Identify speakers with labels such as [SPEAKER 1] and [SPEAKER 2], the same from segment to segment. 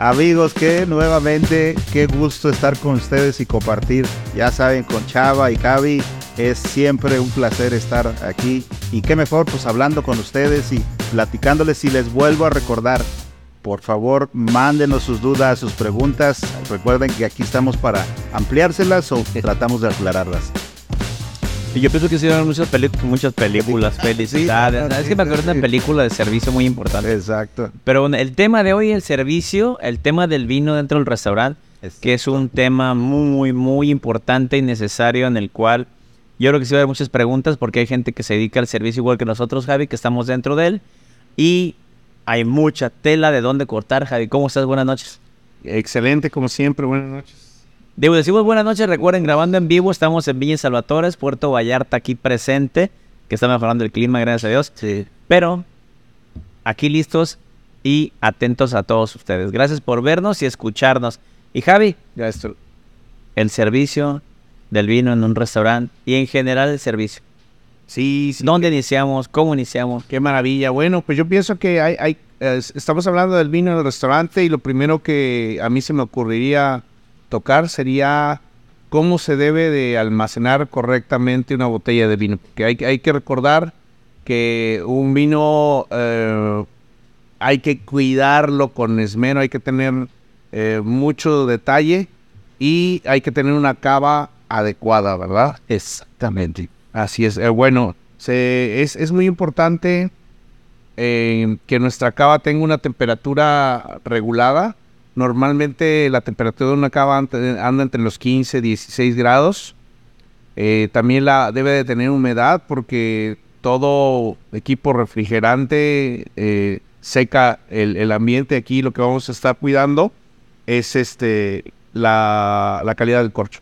[SPEAKER 1] Amigos, que nuevamente, qué gusto estar con ustedes y compartir. Ya saben, con Chava y Javi, es siempre un placer estar aquí. Y qué mejor, pues hablando con ustedes y platicándoles. Y les vuelvo a recordar, por favor, mándenos sus dudas, sus preguntas. Recuerden que aquí estamos para ampliárselas o tratamos de aclararlas.
[SPEAKER 2] Y yo pienso que hicieron muchas, muchas películas, felicidades. es que me acuerdo de una película de servicio muy importante.
[SPEAKER 1] Exacto.
[SPEAKER 2] Pero el tema de hoy, el servicio, el tema del vino dentro del restaurante, que es un tema muy, muy importante y necesario en el cual yo creo que sí va a haber muchas preguntas porque hay gente que se dedica al servicio igual que nosotros, Javi, que estamos dentro de él. Y hay mucha tela de dónde cortar, Javi. ¿Cómo estás? Buenas noches.
[SPEAKER 3] Excelente, como siempre. Buenas noches.
[SPEAKER 2] Debo decimos buenas noches, recuerden, grabando en vivo, estamos en Villa Salvatores, Puerto Vallarta aquí presente, que está mejorando el clima, gracias a Dios.
[SPEAKER 1] Sí.
[SPEAKER 2] Pero aquí listos y atentos a todos ustedes. Gracias por vernos y escucharnos. Y Javi, el servicio del vino en un restaurante y en general el servicio.
[SPEAKER 3] Sí, sí.
[SPEAKER 2] ¿Dónde iniciamos? ¿Cómo iniciamos?
[SPEAKER 3] Qué maravilla. Bueno, pues yo pienso que hay, hay estamos hablando del vino en el restaurante y lo primero que a mí se me ocurriría tocar sería cómo se debe de almacenar correctamente una botella de vino. Que hay, hay que recordar que un vino eh, hay que cuidarlo con esmero, hay que tener eh, mucho detalle y hay que tener una cava adecuada, ¿verdad?
[SPEAKER 1] Exactamente.
[SPEAKER 3] Así es. Eh, bueno, se, es, es, muy importante que nuestra cava tenga una temperatura regulada Normalmente la temperatura de una cava anda entre los 15 16 grados. Eh, también la debe de tener humedad porque todo equipo refrigerante eh, seca el, ambiente. Aquí lo que vamos a estar cuidando es este la, la calidad del corcho.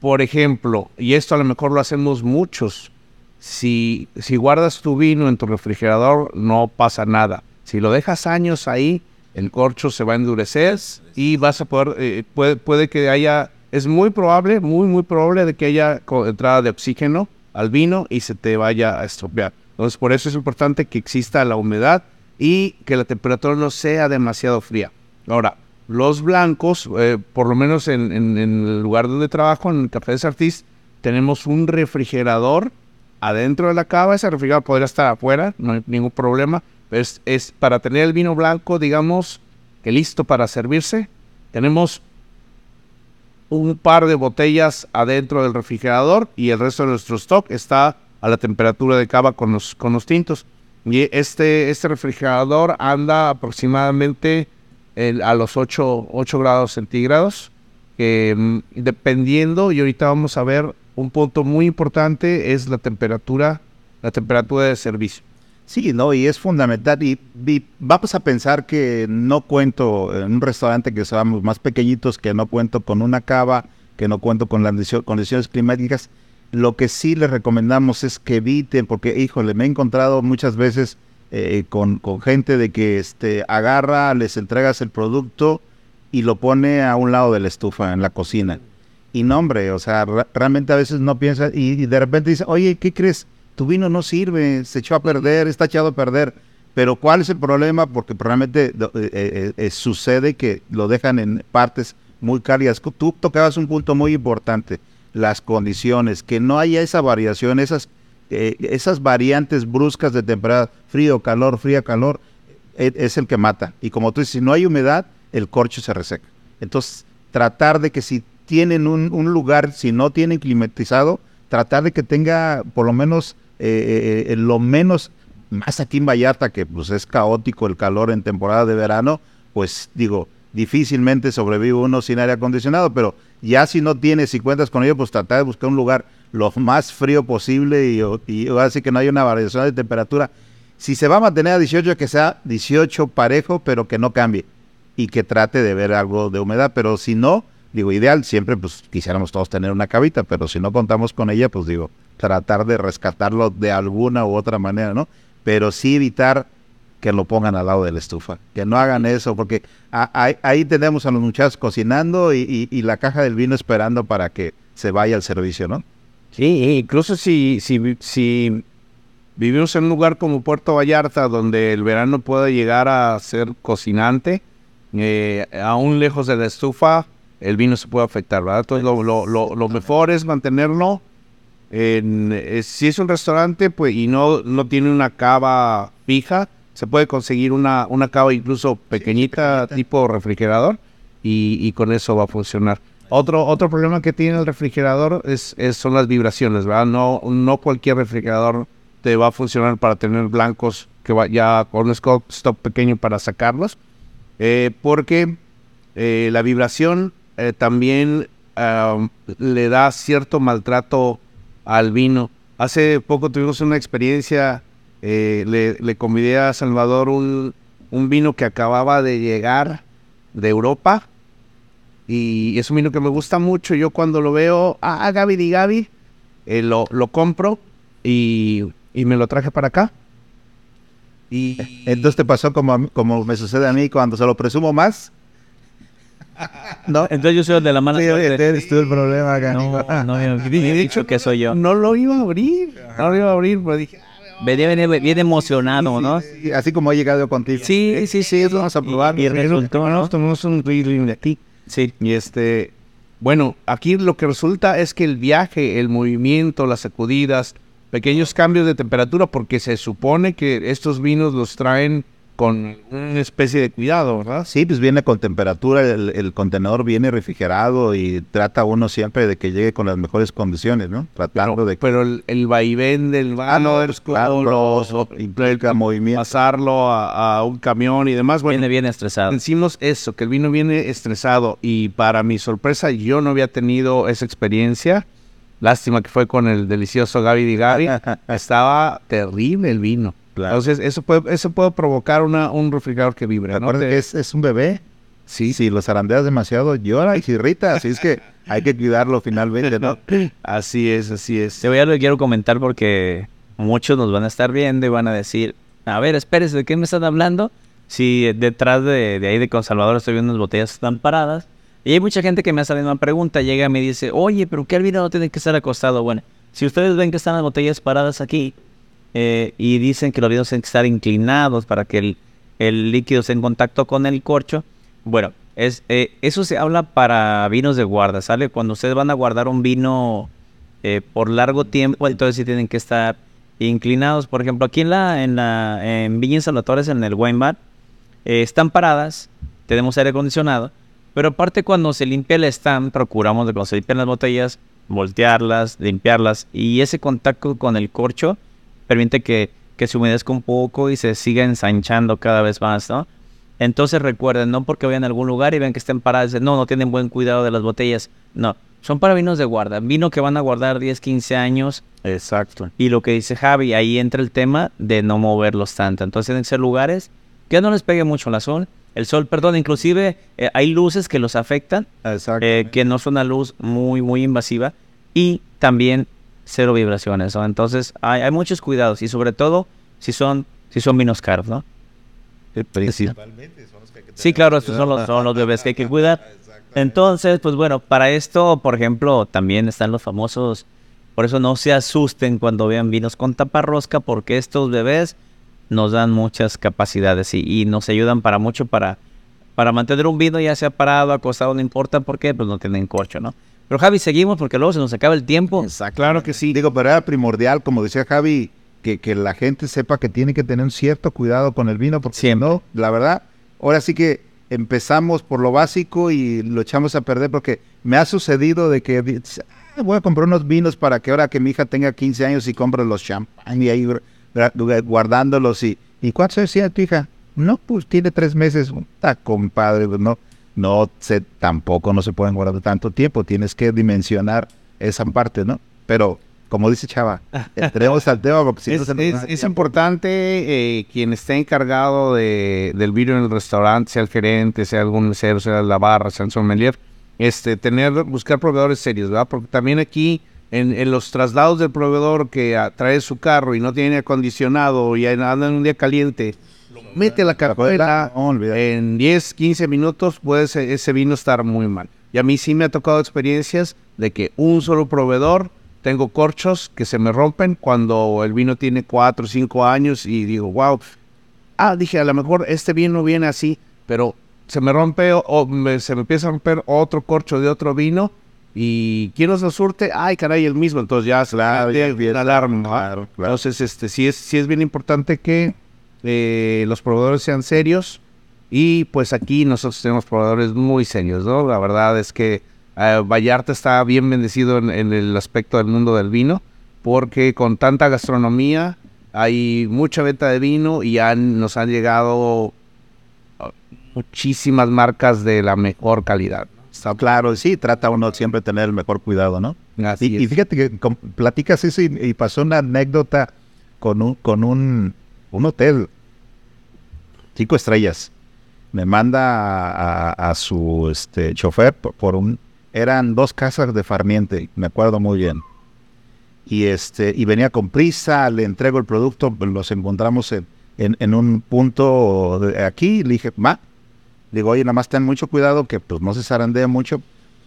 [SPEAKER 3] Por ejemplo, y esto a lo mejor lo hacemos muchos, si, si guardas tu vino en tu refrigerador no pasa nada. Si lo dejas años ahí, el corcho se va a endurecer y vas a poder, eh, puede, puede, que haya, es muy probable, muy, muy probable de que haya entrada de oxígeno al vino y se te vaya a estropear. Entonces, por eso es importante que exista la humedad y que la temperatura no sea demasiado fría. Ahora, los blancos, eh, por lo menos en, el lugar donde trabajo, en el Café de Sartís, tenemos un refrigerador adentro de la cava. Ese refrigerador podría estar afuera, no hay ningún problema es, es para tener el vino blanco, digamos, que listo para servirse. Tenemos un par de botellas adentro del refrigerador y el resto de nuestro stock está a la temperatura de cava con los, con los tintos. Y este, este refrigerador anda aproximadamente a los 8, 8, grados centígrados, mm, dependiendo, y ahorita vamos a ver un punto muy importante, es la temperatura, la temperatura de servicio.
[SPEAKER 1] Sí, no, y es fundamental. Y, vamos a pensar que no cuento en un restaurante que seamos más pequeñitos, que no cuento con una cava, que no cuento con las condiciones climáticas. Lo que sí les recomendamos es que eviten, porque, híjole, me he encontrado muchas veces eh, con, gente de que este, agarra, les entregas el producto y lo pone a un lado de la estufa, en la cocina. Y no, hombre, o sea, realmente a veces no piensa y, y de repente dice, oye, ¿qué crees? Tu vino no sirve, se echó a perder, está echado a perder. Pero ¿cuál es el problema? Porque probablemente eh, eh, eh, sucede que lo dejan en partes muy cálidas. Tú tocabas un punto muy importante, las condiciones, que no haya esa variación, esas, esas variantes bruscas de temporada, frío, calor, frío, calor, es el que mata. Y como tú dices, si no hay humedad, el corcho se reseca. Entonces, tratar de que si tienen un, un lugar, si no tienen climatizado, tratar de que tenga por lo menos eh, eh, lo menos, más aquí en Vallarta, que pues es caótico el calor en temporada de verano, pues digo, difícilmente sobrevive uno sin aire acondicionado, pero ya si no tienes y cuentas con ello, pues tratar de buscar un lugar lo más frío posible y, y así que no haya una variación de temperatura. Si se va a mantener a 18, que sea 18 parejo, pero que no cambie y que trate de ver algo de humedad, pero si no, digo, ideal, siempre pues quisiéramos todos tener una cabita, pero si no contamos con ella, pues digo, tratar de rescatarlo de alguna u otra manera, ¿no? Pero sí evitar que lo pongan al lado de la estufa, que no hagan eso, porque ahí, tenemos a los muchachos cocinando y, la caja del vino esperando para que se vaya al servicio, ¿no?
[SPEAKER 3] Sí, incluso si, si, si vivimos en un lugar como Puerto Vallarta, donde el verano puede llegar a ser cocinante, eh, aún lejos de la estufa, el vino se puede afectar, ¿verdad? Entonces lo, lo- lo- lo mejor es mantenerlo en, eh, si es un restaurante pues y no, no tiene una cava fija, se puede conseguir una, una cava incluso pequeñita, tipo refrigerador y, y con eso va a funcionar. Otro, otro problema que tiene el refrigerador es, es- son las vibraciones, ¿verdad? No, no cualquier refrigerador te va a funcionar para tener blancos que va ya con un stop pequeño para sacarlos, eh, porque eh, la vibración eh, también le da cierto maltrato al vino. Hace poco tuvimos una experiencia, eh, le, le convidé a Salvador un, un vino que acababa de llegar de Europa y es un vino que me gusta mucho. Yo cuando lo veo, ah, Gaby di Gaby, eh, lo, lo compro y, y me lo traje para acá. Y
[SPEAKER 1] Entonces te pasó como, como me sucede a mí cuando se lo presumo más. No,
[SPEAKER 2] Entonces yo soy el de la mala
[SPEAKER 1] Sí, eres tú el problema acá.
[SPEAKER 2] No, no, me he dicho que soy yo.
[SPEAKER 3] no lo iba a abrir, no lo iba a abrir, pero dije, ah,
[SPEAKER 2] Venía, venía bien emocionado, ¿no?
[SPEAKER 1] Sí, Así como he llegado yo contigo.
[SPEAKER 2] Sí, sí, sí.
[SPEAKER 1] Eso vamos a probar.
[SPEAKER 2] Y, y resultó, ¿no?
[SPEAKER 3] nos tomamos un Riesling de aquí.
[SPEAKER 2] Sí.
[SPEAKER 3] Y este, bueno, aquí lo que resulta es que el viaje, el movimiento, las sacudidas, pequeños cambios de temperatura, porque se supone que estos vinos los traen con una especie de cuidado, ¿verdad?
[SPEAKER 1] Sí, pues viene con temperatura, el, el contenedor viene refrigerado y trata uno siempre de que llegue con las mejores condiciones, ¿no? Tratando
[SPEAKER 3] Pero,
[SPEAKER 1] de
[SPEAKER 3] pero el, el vaivén del
[SPEAKER 1] Ah, no,
[SPEAKER 3] barco,
[SPEAKER 1] es claro,
[SPEAKER 3] los-
[SPEAKER 1] implica movimiento.
[SPEAKER 3] pasarlo a, a un camión y demás. Bueno,
[SPEAKER 2] Viene bien estresado.
[SPEAKER 3] Decimos eso, que el vino viene estresado y para mi sorpresa yo no había tenido esa experiencia. Lástima que fue con el delicioso Gaby Di Gaby. Estaba terrible el vino.
[SPEAKER 1] Claro.
[SPEAKER 3] Entonces eso puede, eso puede provocar una, un refrigerador que vibre. ¿no? Te-
[SPEAKER 1] es, es un bebé.
[SPEAKER 3] Sí,
[SPEAKER 1] Si lo zarandeas demasiado, llora y se irrita. Así es que hay que cuidarlo finalmente, ¿no?
[SPEAKER 3] así es, así es.
[SPEAKER 2] Te voy a lo que quiero comentar porque muchos nos van a estar viendo y van a decir, a ver, espérese, ¿de qué me están hablando? Si detrás de, de ahí de Consalvador estoy viendo unas botellas que están paradas. Y hay mucha gente que me hace la misma pregunta, llega y me dice, oye, pero ¿qué el vino no tiene que estar acostado? Bueno, si ustedes ven que están las botellas paradas aquí eh, y dicen que los vinos tienen que estar inclinados para que el, el líquido esté en contacto con el corcho, bueno, es, eh, eso se habla para vinos de guarda, ¿sale? Cuando ustedes van a guardar un vino eh, por largo tiempo, entonces sí tienen que estar inclinados. Por ejemplo, aquí en la en la en Viña Salvatores, en el wine bar, eh, están paradas, tenemos aire acondicionado, pero aparte cuando se limpia el stand, procuramos de cuando se limpian las botellas, voltearlas, limpiarlas, y ese contacto con el corcho permite que, que se humedezca un poco y se siga ensanchando cada vez más, ¿no? Entonces recuerden, no porque vayan a algún lugar y ven que estén paradas, no, no tienen buen cuidado de las botellas. No, son para vinos de guarda. Vino que van a guardar 10, 15 años.
[SPEAKER 3] Exacto.
[SPEAKER 2] Y lo que dice Javi, ahí entra el tema de no moverlos tanto. Entonces tienen que ser lugares que no les pegue mucho la sol. El sol, perdón, inclusive eh, hay luces que los afectan,
[SPEAKER 1] Exacto.
[SPEAKER 2] eh, que no es una luz muy, muy invasiva. Y también cero vibraciones, ¿no? Entonces hay, hay muchos cuidados y sobre todo si son, si son vinos caros, ¿no?
[SPEAKER 1] Principalmente son los que hay que
[SPEAKER 2] Sí, claro, estos son los, son los bebés que hay que cuidar. Entonces, pues bueno, para esto, por ejemplo, también están los famosos. Por eso no se asusten cuando vean vinos con taparrosca, porque estos bebés nos dan muchas capacidades y, y nos ayudan para mucho para, para mantener un vino, ya sea parado, acostado, no importa por qué, pues no tienen corcho, ¿no? Pero Javi, seguimos porque luego se nos acaba el tiempo.
[SPEAKER 3] Claro que sí.
[SPEAKER 1] Digo, pero era primordial, como decía Javi, que, que la gente sepa que tiene que tener un cierto cuidado con el vino, porque
[SPEAKER 2] Siempre.
[SPEAKER 1] no, la verdad, ahora sí que empezamos por lo básico y lo echamos a perder, porque me ha sucedido de que "Ah, voy a comprar unos vinos para que ahora que mi hija tenga 15 años y compre los champán y ahí guardándolos y, ¿y cuántos años tiene tu hija? No, pues tiene tres meses. Está compadre, pues no, no sé, tampoco no se pueden guardar tanto tiempo, tienes que dimensionar esa parte, ¿no? Pero, como dice Chava, entremos al tema porque si no
[SPEAKER 3] Es,
[SPEAKER 1] se nos
[SPEAKER 3] es- es importante eh, quien esté encargado de, del vino en el restaurante, sea el gerente, sea algún mesero, sea la barra, sea el sommelier, este, tener, buscar proveedores serios, ¿verdad? Porque también aquí, en, en los traslados del proveedor que trae su carro y no tiene acondicionado y anda en un día caliente, mete la cajuela,
[SPEAKER 1] No,
[SPEAKER 3] en 10, 15 minutos puede ese, ese vino estar muy mal. Y a mí sí me ha tocado experiencias de que un solo proveedor, tengo corchos que se me rompen cuando el vino tiene 4 o 5 años y digo, wow. Ah, dije, a lo mejor este vino viene así, pero se me rompe o, me, se me empieza a romper otro corcho de otro vino y ¿quién nos lo surte? Ay, caray, el mismo. Entonces ya se la alarma.
[SPEAKER 1] claro.
[SPEAKER 3] Entonces, este, sí es, sí es bien importante que eh, los proveedores sean serios y pues aquí nosotros tenemos proveedores muy serios, ¿no? La verdad es que eh, Vallarta está bien bendecido en, en el aspecto del mundo del vino porque con tanta gastronomía hay mucha venta de vino y han, nos han llegado uh, muchísimas marcas de la mejor calidad.
[SPEAKER 1] Está claro, sí, trata uno siempre de tener el mejor cuidado, ¿no?
[SPEAKER 3] Así
[SPEAKER 1] Y, fíjate que platicas eso y, y pasó una anécdota con un, con un, un hotel, cinco estrellas. Me manda a, su este, chofer por, un, eran dos casas de farniente, me acuerdo muy bien. Y este, y venía con prisa, le entrego el producto, los encontramos en, en- un punto de aquí, le dije, ma, digo, oye, nada más ten mucho cuidado que pues no se zarandee mucho,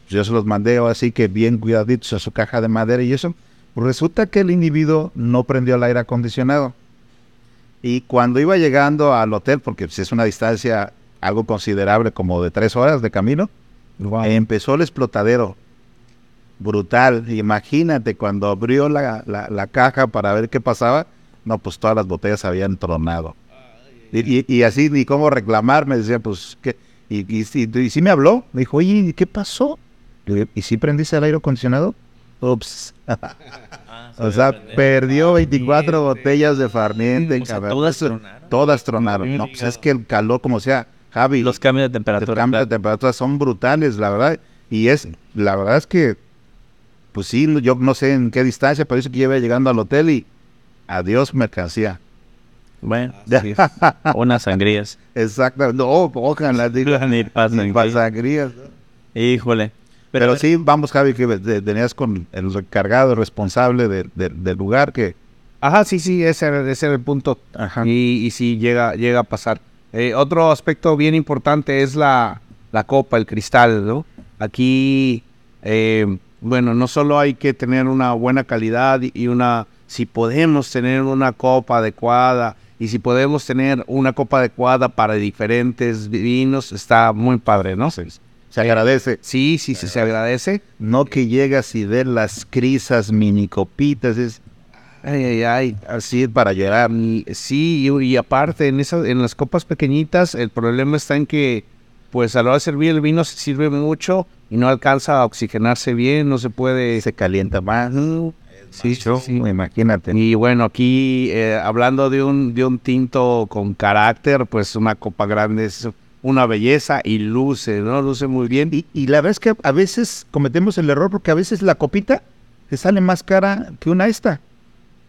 [SPEAKER 1] yo se los mandé así que bien cuidaditos a su caja de madera y eso. Pues resulta que el individuo no prendió el aire acondicionado. Y cuando iba llegando al hotel, porque es una distancia algo considerable, como de tres horas de camino, empezó el explotadero. Brutal. Imagínate cuando abrió la, la- la caja para ver qué pasaba, no, pues todas las botellas habían tronado. Y, y- y así ni cómo reclamar, me decía, pues, ¿qué? Y, y, sí me habló, me dijo, oye, ¿qué pasó? ¿Y si prendiste el aire acondicionado? Ups. o sea, perdió 24 botellas de farniente,
[SPEAKER 2] O sea,
[SPEAKER 1] cabrón.
[SPEAKER 2] todas tronaron.
[SPEAKER 1] Todas tronaron. No, pues es que el calor, como sea, Javi,
[SPEAKER 2] Los cambios de
[SPEAKER 1] los
[SPEAKER 2] temperatura.
[SPEAKER 1] cambios de temperatura son brutales, la verdad. Y es, la verdad es que, pues sí, yo no sé en qué distancia, pero dice que iba llegando al hotel y adiós mercancía.
[SPEAKER 2] Bueno, unas sangrías.
[SPEAKER 1] Exacto. No, ojalá, digo,
[SPEAKER 2] Ni
[SPEAKER 1] ni
[SPEAKER 2] ni
[SPEAKER 1] sangrías, ¿no?
[SPEAKER 2] Híjole.
[SPEAKER 1] Pero, sí, vamos, Javi, que tenías con el recargado, el responsable de- de- del lugar que...
[SPEAKER 3] Ajá, sí, sí, ese, era- ese era el punto.
[SPEAKER 1] Ajá.
[SPEAKER 3] Y, y sí, llega, llega a pasar. Eh, otro aspecto bien importante es la, la copa, el cristal, ¿no? Aquí, eh, bueno, no solo hay que tener una buena calidad y- y una, si podemos tener una copa adecuada y si podemos tener una copa adecuada para diferentes vinos, está muy padre, ¿no?
[SPEAKER 1] Se agradece.
[SPEAKER 3] Sí, sí, sí, se agradece.
[SPEAKER 1] No que llegas y ves las crisas, mini copitas, es
[SPEAKER 3] Ay, ay, ay.
[SPEAKER 1] así para llorar.
[SPEAKER 3] Sí, y, y aparte, en, esas, en las copas pequeñitas, el problema está en que, pues a la hora de servir el vino se sirve mucho y no alcanza a oxigenarse bien, no se puede...
[SPEAKER 1] Se calienta más.
[SPEAKER 3] Sí, sí, sí.
[SPEAKER 1] Imagínate.
[SPEAKER 3] Y bueno, aquí eh, hablando de un, de un tinto con carácter, pues una copa grande es una belleza y luce, ¿no? Luce muy bien.
[SPEAKER 1] Y, y la verdad es que a veces cometemos el error porque a veces la copita te sale más cara que una esta.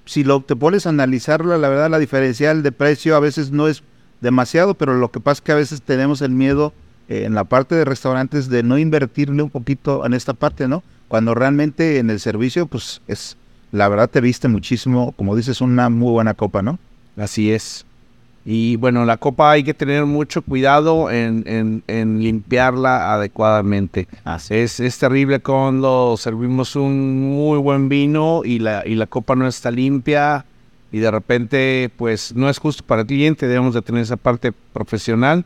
[SPEAKER 1] Si lo te pones a analizarla, la verdad la diferencial de precio a veces no es demasiado, pero lo que pasa es que a veces tenemos el miedo eh, en la parte de restaurantes de no invertirle un poquito en esta parte, ¿no? Cuando realmente en el servicio, pues es, la verdad te viste muchísimo, como dices, una muy buena copa, ¿no?
[SPEAKER 3] Así es. Y bueno, la copa hay que tener mucho cuidado en, en- en limpiarla adecuadamente. Es, es terrible cuando servimos un muy buen vino y la, y la copa no está limpia y de repente pues no es justo para el cliente, debemos de tener esa parte profesional,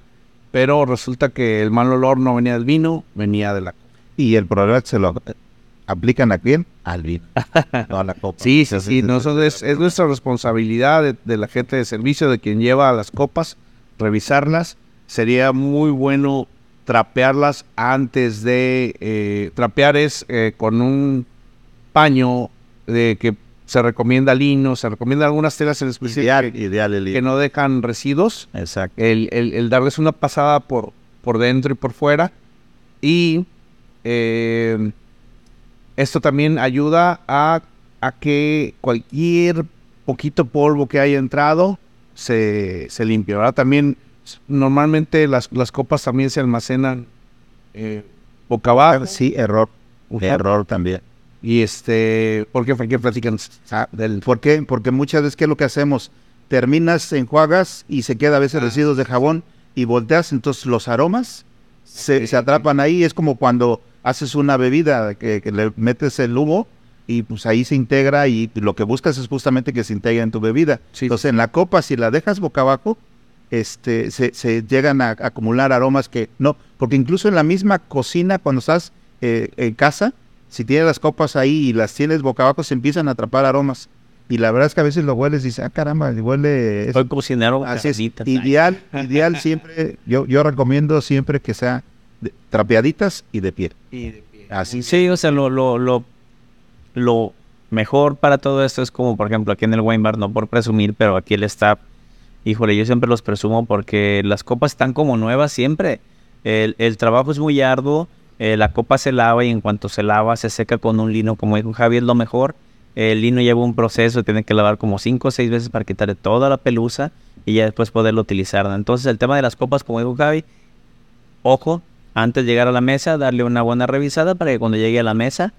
[SPEAKER 3] pero resulta que el mal olor no venía del vino, venía de la copa.
[SPEAKER 1] Y el problema es que se lo aplican a quién? Al vino, no a la copa.
[SPEAKER 3] Sí, sí, sí, nosotros es, es nuestra responsabilidad de, de la gente de servicio, de quien lleva las copas, revisarlas. Sería muy bueno trapearlas antes de... eh, trapear es eh, con un paño de que se recomienda lino, se recomienda algunas telas en especial
[SPEAKER 1] Ideal,
[SPEAKER 3] que,
[SPEAKER 1] ideal el
[SPEAKER 3] que no dejan residuos.
[SPEAKER 1] Exacto.
[SPEAKER 3] El, el- el darles una pasada por, por dentro y por fuera. Y eh, esto también ayuda a, a que cualquier poquito polvo que haya entrado se, se limpie. ¿verdad? También normalmente las, las copas también se almacenan eh, boca abajo.
[SPEAKER 1] Sí, error. Error también.
[SPEAKER 3] Y este, ¿por qué, por qué platican
[SPEAKER 1] Ah,
[SPEAKER 3] del
[SPEAKER 1] ¿Por qué? Porque muchas veces, ¿qué es lo que hacemos? Terminas, enjuagas y se queda a veces residuos de jabón y volteas, entonces los aromas se, se atrapan ahí. Es como cuando haces una bebida, que, que le metes el humo y pues ahí se integra y lo que buscas es justamente que se integre en tu bebida.
[SPEAKER 3] Sí.
[SPEAKER 1] Entonces en la copa, si la dejas boca abajo, este, se, se llegan a, acumular aromas que no, porque incluso en la misma cocina, cuando estás eh, en casa, si tienes las copas ahí y las tienes boca abajo, se empiezan a atrapar aromas. Y la verdad es que a veces lo hueles y dices, ah, caramba, huele...
[SPEAKER 2] Soy cocinero.
[SPEAKER 1] Así es. Ideal, ideal siempre, yo, yo recomiendo siempre que sea de- trapeaditas y de piel. Así
[SPEAKER 2] Sí, o sea, lo, lo, lo, lo mejor para todo esto es como, por ejemplo, aquí en el wine bar, no por presumir, pero aquí el staff, híjole, yo siempre los presumo porque las copas están como nuevas siempre. El, el trabajo es muy arduo, eh, la copa se lava y en cuanto se lava se seca con un lino, como dijo Javi, es lo mejor. El lino lleva un proceso, tiene que lavar como 5 o 6 veces para quitarle toda la pelusa y ya después poderlo utilizar. Entonces el tema de las copas, como dijo Javi, ojo, antes de llegar a la mesa, darle una buena revisada para que cuando llegue a la mesa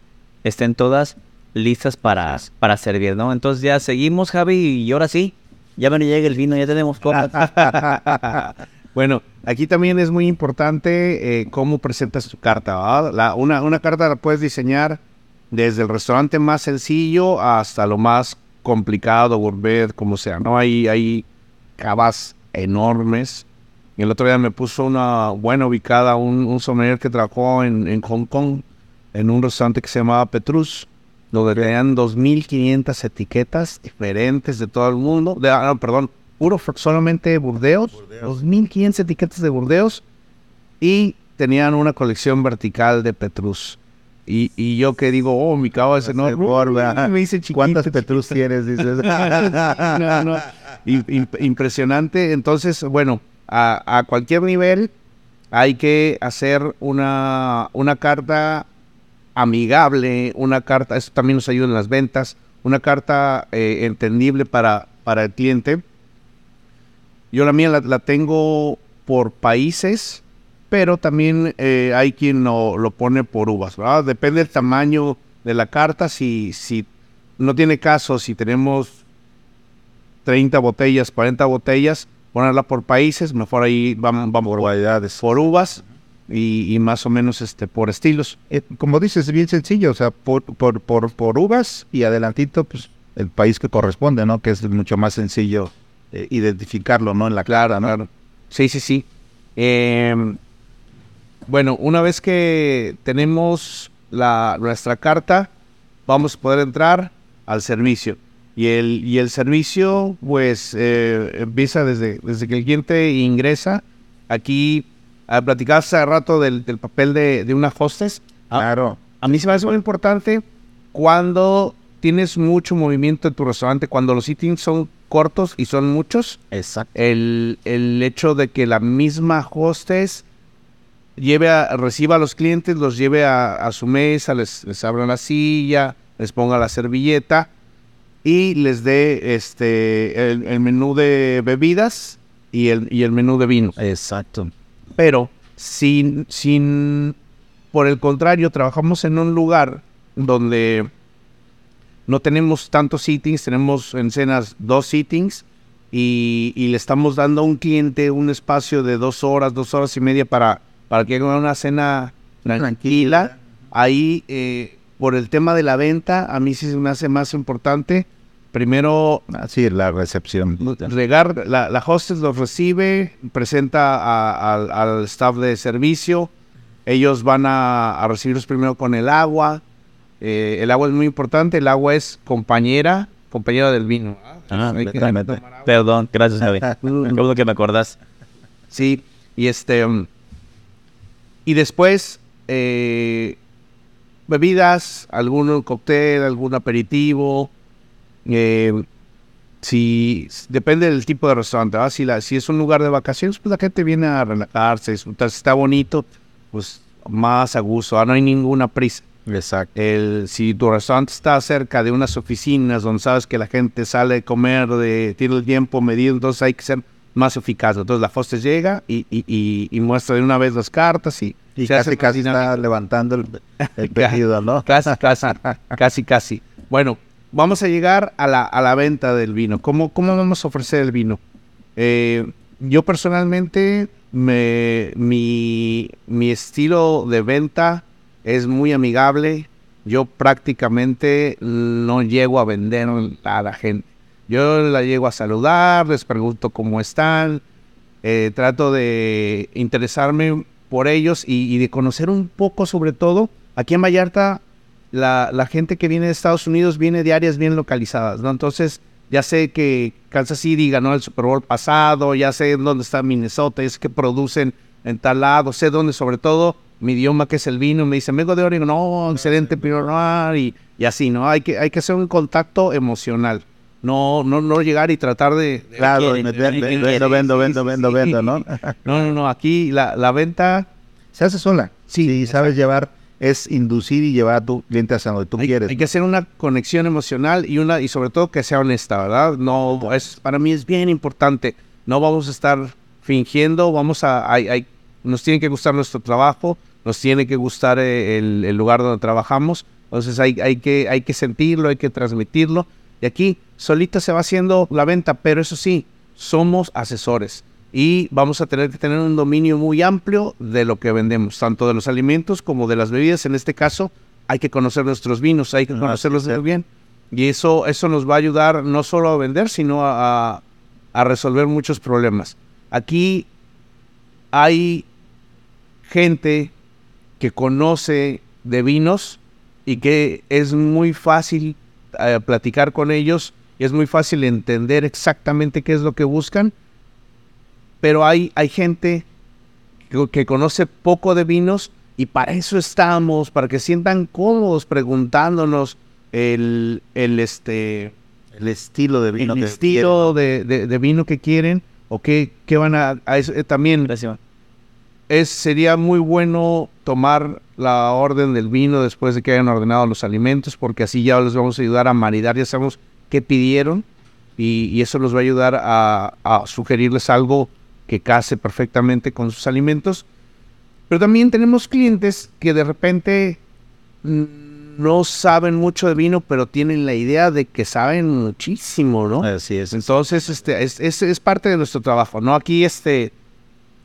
[SPEAKER 2] estén todas listas para, para servir, ¿no? Entonces ya seguimos, Javi, y ahora sí, ya me llega el vino, ya tenemos copas.
[SPEAKER 3] Bueno, aquí también es muy importante eh, cómo presentas tu carta. La- una, una carta la puedes diseñar desde el restaurante más sencillo hasta lo más complicado, gourmet, como sea. No hay, hay cavas enormes. Y el otro día me puso una buena ubicada, un, un sommelier que trabajó en, en Hong Kong, en un restaurante que se llamaba Petrus, donde tenían 2.500 etiquetas diferentes de todo el mundo. De, ah, no, perdón, puro, solamente Burdeos, 2.500 etiquetas de Burdeos y tenían una colección vertical de Petrus. Y, y yo que digo, oh, mi es enorme.
[SPEAKER 1] Borba.
[SPEAKER 3] Me dice chiquito,
[SPEAKER 1] ¿Cuántas Petrus tienes? Dices.
[SPEAKER 3] no, no. Im- im- impresionante. Entonces, bueno, a, cualquier nivel hay que hacer una, una carta amigable, una carta, eso también nos ayuda en las ventas, una carta eh, entendible para, para el cliente. Yo la mía la, la tengo por países, pero también eh, hay quien lo, lo pone por uvas, ¿verdad? Depende del tamaño de la carta, si, si no tiene caso, si tenemos 30 botellas, 40 botellas, ponerla por países, mejor ahí vamos, vamos
[SPEAKER 1] por variedades.
[SPEAKER 3] por uvas y, y más o menos este por estilos.
[SPEAKER 1] Eh, como dices, es bien sencillo, o sea, por, por, por, por uvas y adelantito, pues el país que corresponde, ¿no? Que es mucho más sencillo eh, identificarlo, ¿no? En la clara, ¿no?
[SPEAKER 3] Claro. Sí, sí, sí. Em, bueno, una vez que tenemos la, nuestra carta, vamos a poder entrar al servicio. Y el, y el servicio, pues, eh, empieza desde, desde que el cliente ingresa. Aquí, ah, platicabas hace rato del, del papel de, de una hostess. Ah,
[SPEAKER 1] Claro.
[SPEAKER 3] a mí se me hace muy importante cuando tienes mucho movimiento en tu restaurante, cuando los sittings son cortos y son muchos,
[SPEAKER 1] Exacto.
[SPEAKER 3] el, el hecho de que la misma hostess lleve a, reciba a los clientes, los lleve a, a su mesa, les, les abra la silla, les ponga la servilleta y les dé este el, el menú de bebidas y el, y el menú de vinos.
[SPEAKER 1] Exacto.
[SPEAKER 3] Pero sin, sin, por el contrario, trabajamos en un lugar donde no tenemos tantos sittings, tenemos en cenas dos sittings y, y le estamos dando a un cliente un espacio de dos horas, dos horas y media para, para que haga una cena tranquila. Ahí, eh, por el tema de la venta, a mí sí se me hace más importante. Primero,
[SPEAKER 1] Así la recepción.
[SPEAKER 3] regar, la, la hostess los recibe, presenta a- al- al staff de servicio, ellos van a, a recibirlos primero con el agua, Eh, el agua es muy importante, el agua es compañera, compañera del vino.
[SPEAKER 2] Ah,
[SPEAKER 3] Hay que agua.
[SPEAKER 2] Perdón, gracias, Javi. Qué bueno que me acordás.
[SPEAKER 3] Sí, y este. Y después, eh, bebidas, algún cóctel, algún aperitivo. Eh, si depende del tipo de restaurante, ¿verdad? Si, la, si es un lugar de vacaciones, pues la gente viene a relajarse, disfrutar. Si está bonito, pues más a gusto, ah, no hay ninguna prisa.
[SPEAKER 1] Exacto.
[SPEAKER 3] El, si tu restaurante está cerca de unas oficinas donde sabes que la gente sale a comer, de, tiene el tiempo medido, entonces hay que ser más eficaz. Entonces la hostess llega y, y- y- y muestra de una vez las cartas y,
[SPEAKER 1] casi, casi está levantando el, el pedido, ¿no?
[SPEAKER 3] Casi, casi, casi, casi. Bueno, vamos a llegar a la, a la venta del vino. ¿Cómo, cómo vamos a ofrecer el vino? Eh, yo personalmente, me, mi, mi estilo de venta es muy amigable. Yo prácticamente no llego a vender a la gente. Yo la llego a saludar, les pregunto cómo están, eh, trato de interesarme por ellos y, de conocer un poco sobre todo. Aquí en Vallarta, la, la, gente que viene de Estados Unidos viene de áreas bien localizadas, ¿no? Entonces, ya sé que Kansas City ganó el Super Bowl pasado, ya sé dónde está Minnesota, es que producen en tal lado, sé dónde sobre todo mi idioma que es el vino, me dice, vengo de Oregon, no, excelente Pinot y, y, así, ¿no? Hay que, hay que hacer un contacto emocional. No, no, no llegar y tratar de...
[SPEAKER 1] Claro, vendo, vendo, vendo, vendo, vendo, ¿no?
[SPEAKER 3] No, no, no, aquí la, la venta...
[SPEAKER 1] Se hace sola. Sí, sabes llevar, es inducir y llevar a tu cliente hacia donde tú quieres.
[SPEAKER 3] Hay que hacer una conexión emocional y una y sobre todo que sea honesta, ¿verdad? No, es, para mí es bien importante. No vamos a estar fingiendo, vamos a... Hay, hay, nos tiene que gustar nuestro trabajo, nos tiene que gustar eh, el, el lugar donde trabajamos, entonces hay, hay, que, hay que sentirlo, hay que transmitirlo. Y aquí solita se va haciendo la venta, pero eso sí, somos asesores y vamos a tener que tener un dominio muy amplio de lo que vendemos, tanto de los alimentos como de las bebidas. En este caso, hay que conocer nuestros vinos, hay que conocerlos muy bien. Y eso, eso nos va a ayudar no solo a vender, sino a, a resolver muchos problemas. Aquí hay gente que conoce de vinos y que es muy fácil eh, platicar con ellos y es muy fácil entender exactamente qué es lo que buscan, pero hay, hay gente que, conoce poco de vinos y para eso estamos, para que sientan cómodos preguntándonos el, el, este,
[SPEAKER 1] el estilo de vino,
[SPEAKER 3] el estilo de, de, vino que quieren o qué, qué van a, a eso, eh, también.
[SPEAKER 2] Gracias.
[SPEAKER 3] Es, sería muy bueno tomar la orden del vino después de que hayan ordenado los alimentos, porque así ya les vamos a ayudar a maridar, ya sabemos qué pidieron y, eso nos va a ayudar a, sugerirles algo que case perfectamente con sus alimentos. Pero también tenemos clientes que de repente no saben mucho de vino, pero tienen la idea de que saben muchísimo, ¿no?
[SPEAKER 1] Así es.
[SPEAKER 3] Entonces, este, es, es, es parte de nuestro trabajo, ¿no? Aquí, este,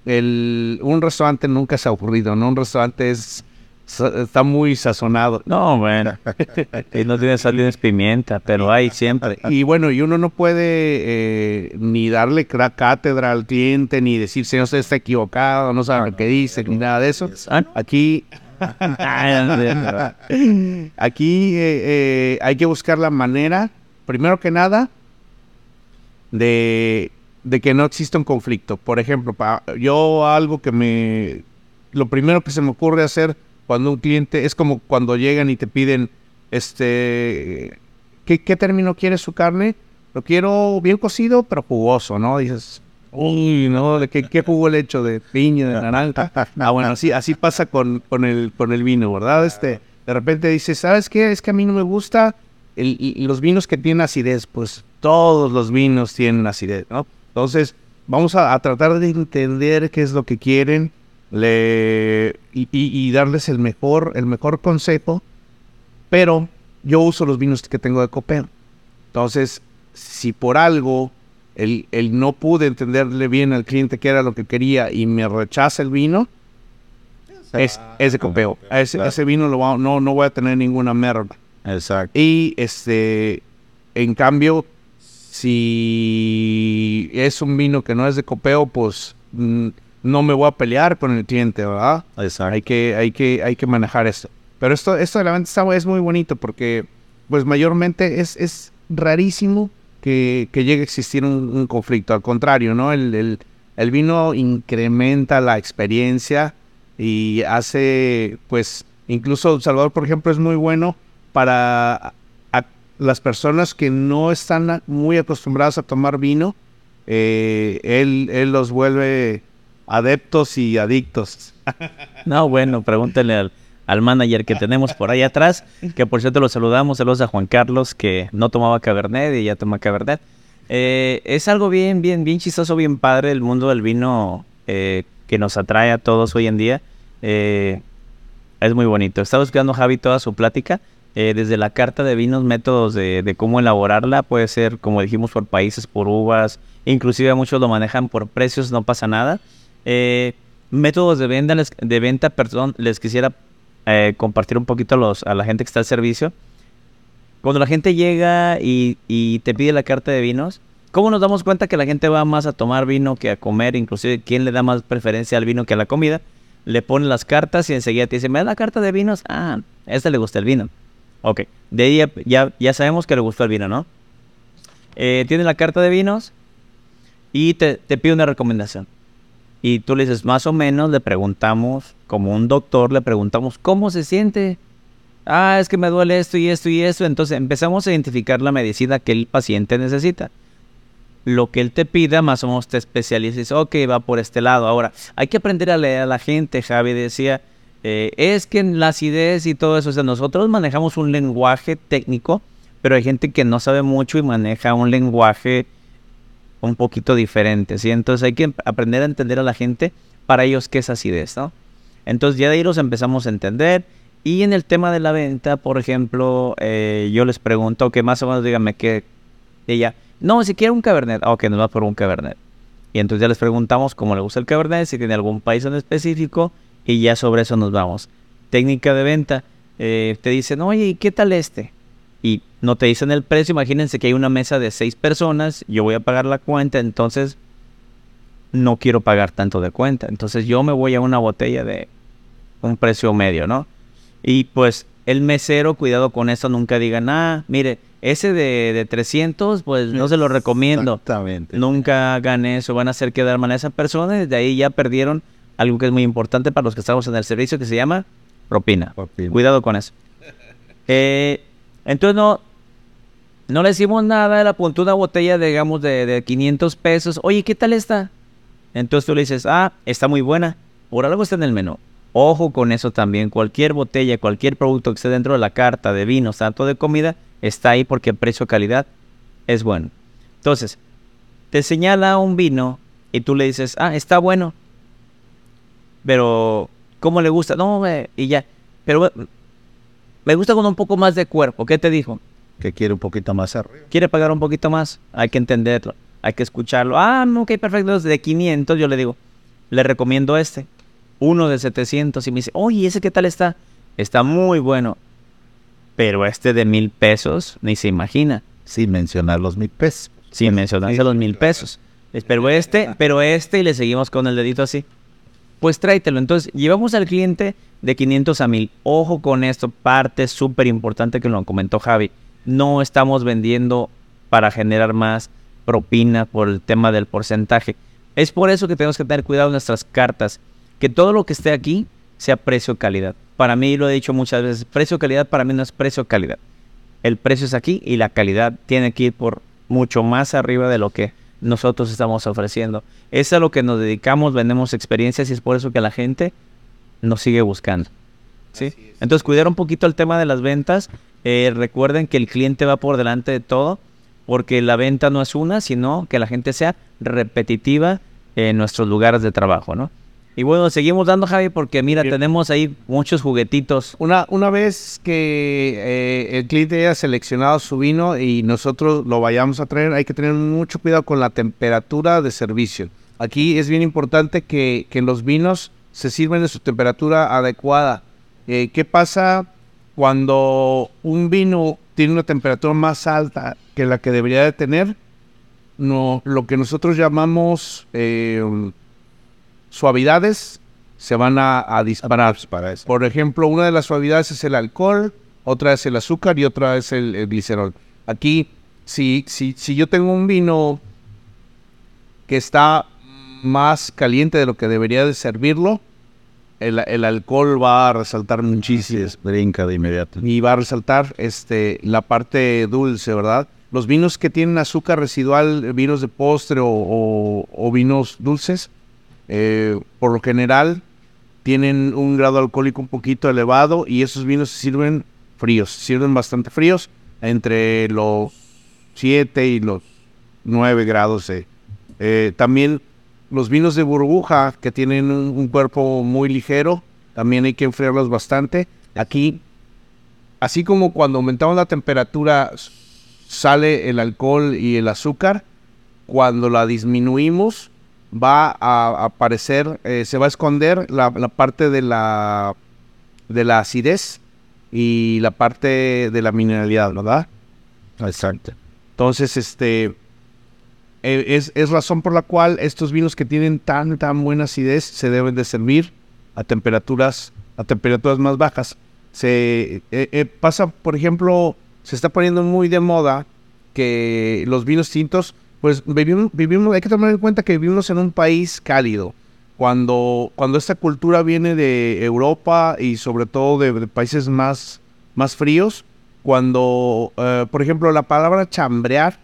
[SPEAKER 3] el, un restaurante nunca se ha ocurrido, ¿no? Un restaurante es está muy sazonado.
[SPEAKER 2] No, bueno. y no tiene sal ni pimienta, pero hay siempre.
[SPEAKER 3] Y bueno, y uno no puede eh, ni darle cátedra al cliente, ni decir, señor, usted está equivocado, no sabe lo que dice, ni nada de eso. Aquí... Aquí eh, eh, hay que buscar la manera, primero que nada, de, de que no exista un conflicto. Por ejemplo, yo algo que me... Lo primero que se me ocurre hacer cuando un cliente, es como cuando llegan y te piden, este, ¿qué, término quiere su carne? Lo quiero bien cocido, pero jugoso, ¿no? Dices, uy, ¿no? ¿De qué, qué jugo el hecho? ¿De piña, de naranja? Ah, bueno, así, así pasa con, con, el, con el vino, ¿verdad? Este, de repente dices, ¿sabes qué? Es que a mí no me gusta los vinos que tienen acidez. Pues todos los vinos tienen acidez, ¿no? Entonces, vamos a tratar de entender qué es lo que quieren le, y, darles el mejor, el mejor consejo, pero yo uso los vinos que tengo de copeo. Entonces, si por algo el, no pude entenderle bien al cliente qué era lo que quería y me rechaza el vino, es, es de copeo. ese, ese, vino lo no, no voy a tener ninguna merda.
[SPEAKER 1] Exacto.
[SPEAKER 3] Y este, en cambio, si es un vino que no es de copeo, pues mm, no me voy a pelear con el cliente, ¿verdad?
[SPEAKER 1] Exacto.
[SPEAKER 3] Hay que, hay que, hay que manejar esto. Pero esto, esto de la venta es muy bonito porque, pues mayormente es, es rarísimo que, llegue a existir un, conflicto. Al contrario, ¿no? El, el, vino incrementa la experiencia y hace, pues, incluso Salvador, por ejemplo, es muy bueno para las personas que no están muy acostumbradas a tomar vino. Eh, él, él los vuelve adeptos y adictos.
[SPEAKER 2] No, bueno, pregúntale al, al manager que tenemos por ahí atrás, que por cierto lo saludamos, saludos a Juan Carlos, que no tomaba Cabernet y ya toma Cabernet. Eh, es algo bien, bien, bien chistoso, bien padre el mundo del vino eh, que nos atrae a todos hoy en día. Eh, es muy bonito. Estaba escuchando Javi toda su plática. desde la carta de vinos, métodos de, de, cómo elaborarla, puede ser, como dijimos, por países, por uvas, inclusive muchos lo manejan por precios, no pasa nada. Eh, métodos de venta, de venta, perdón, les quisiera eh, compartir un poquito a, los, a la gente que está al servicio. Cuando la gente llega y, te pide la carta de vinos, ¿Cómo nos damos cuenta que la gente va más a tomar vino que a comer? Inclusive, ¿quién le da más preferencia al vino que a la comida? Le pone las cartas y enseguida te dice, ¿me da la carta de vinos? Ah, a este le gusta el vino. Ok, de ahí ya, ya, sabemos que le gustó el vino, ¿no? Eh, tiene la carta de vinos y te, te pide una recomendación. Y tú le dices, más o menos, le preguntamos, como un doctor, le preguntamos, ¿cómo se siente? Ah, es que me duele esto y esto y esto. Entonces empezamos a identificar la medicina que el paciente necesita lo que él te pida, más o menos te especializas, ok, va por este lado. Ahora, hay que aprender a leer a la gente, Javi decía, eh, es que en la acidez y todo eso, o sea, nosotros manejamos un lenguaje técnico, pero hay gente que no sabe mucho y maneja un lenguaje un poquito diferente, ¿sí? Entonces hay que aprender a entender a la gente para ellos qué es acidez, ¿no? Entonces ya de ahí los empezamos a entender. Y en el tema de la venta, por ejemplo, eh, yo les pregunto, que más o menos díganme qué, ella, no, si quiere un Cabernet. Ok, nos va por un Cabernet. Y entonces ya les preguntamos cómo le gusta el Cabernet, si tiene algún país en específico, y ya sobre eso nos vamos. Técnica de venta. Eh, te dicen, oye, ¿y qué tal este? Y no te dicen el precio. Imagínense que hay una mesa de seis personas, yo voy a pagar la cuenta, entonces no quiero pagar tanto de cuenta. Entonces yo me voy a una botella de un precio medio, ¿no? Y pues el mesero, cuidado con eso, nunca digan, ah, mire, ese de, de 300, pues no se lo recomiendo.
[SPEAKER 1] Exactamente.
[SPEAKER 2] Nunca hagan eso, van a hacer quedar mal a esa persona y desde ahí ya perdieron algo que es muy importante para los que estamos en el servicio que se llama propina. Cuidado con eso. Eh, entonces no, no le decimos nada, él apuntó una botella, digamos, de, de 500 pesos. Oye, ¿qué tal está? Entonces tú le dices, ah, está muy buena. Por algo está en el menú. Ojo con eso también. Cualquier botella, cualquier producto que esté dentro de la carta de vinos, tanto de comida, está ahí porque precio-calidad es bueno. Entonces, te señala un vino y tú le dices, ah, está bueno. Pero, ¿cómo le gusta? No, y ya. Pero me gusta con un poco más de cuerpo. ¿Qué te dijo?
[SPEAKER 1] Que quiere un poquito más arriba.
[SPEAKER 2] Quiere pagar un poquito más. Hay que entenderlo. Hay que escucharlo. Ah, ok, perfecto. De 500 yo le digo, le recomiendo este. Uno de 700 y me dice, oye, ¿ese qué tal está? Está muy bueno. Pero este de mil pesos, ni se imagina.
[SPEAKER 1] Sin mencionar los mil pesos.
[SPEAKER 2] Sin mencionarse los mil pesos. Pero este, pero este, y le seguimos con el dedito así. Pues tráetelo. Entonces, llevamos al cliente de 500 a 1000. Ojo con esto, parte súper importante que lo comentó Javi. No estamos vendiendo para generar más propina por el tema del porcentaje. Es por eso que tenemos que tener cuidado en nuestras cartas. Que todo lo que esté aquí sea precio-calidad. Para mí, lo he dicho muchas veces, precio-calidad para mí no es precio-calidad. El precio es aquí y la calidad tiene que ir por mucho más arriba de lo que nosotros estamos ofreciendo. Es a lo que nos dedicamos, vendemos experiencias y es por eso que la gente nos sigue buscando. ¿sí? Entonces, cuidar un poquito el tema de las ventas. Eh, recuerden que el cliente va por delante de todo, porque la venta no es una, sino que la gente sea repetitiva en nuestros lugares de trabajo, ¿no? Y bueno, seguimos dando, Javi, porque mira, tenemos ahí muchos juguetitos.
[SPEAKER 3] Una, una vez que eh, el cliente haya seleccionado su vino y nosotros lo vayamos a traer, hay que tener mucho cuidado con la temperatura de servicio. Aquí es bien importante que, los vinos se sirven de su temperatura adecuada. Eh, ¿Qué pasa cuando un vino tiene una temperatura más alta que la que debería de tener? No, lo que nosotros llamamos... Eh, suavidades se van a, disparar. Para eso. Por ejemplo, una de las suavidades es el alcohol, otra es el azúcar y otra es el, glicerol. Aquí, si, si, si yo tengo un vino que está más caliente de lo que debería de servirlo, el, alcohol va a resaltar muchísimo.
[SPEAKER 1] brinca de inmediato.
[SPEAKER 3] Y va a resaltar este, la parte dulce, ¿verdad? Los vinos que tienen azúcar residual, vinos de postre o vinos dulces, eh, por lo general tienen un grado alcohólico un poquito elevado y esos vinos se sirven fríos, sirven bastante fríos, entre los 7 y los 9 grados. Eh, también los vinos de burbuja que tienen un, cuerpo muy ligero, también hay que enfriarlos bastante. Aquí, así como cuando aumentamos la temperatura sale el alcohol y el azúcar, cuando la disminuimos va a aparecer, eh, se va a esconder la, parte de la, de la acidez y la parte de la mineralidad, ¿verdad?
[SPEAKER 1] Exacto.
[SPEAKER 3] Entonces, este, eh, es, es razón por la cual estos vinos que tienen tan, tan buena acidez se deben de servir a temperaturas, a temperaturas más bajas. Se eh, eh, pasa, por ejemplo, se está poniendo muy de moda que los vinos tintos, pues vivimos, vivimos, hay que tomar en cuenta que vivimos en un país cálido. Cuando, cuando esta cultura viene de Europa y sobre todo de, países más, más fríos, cuando, eh, por ejemplo, la palabra chambrear,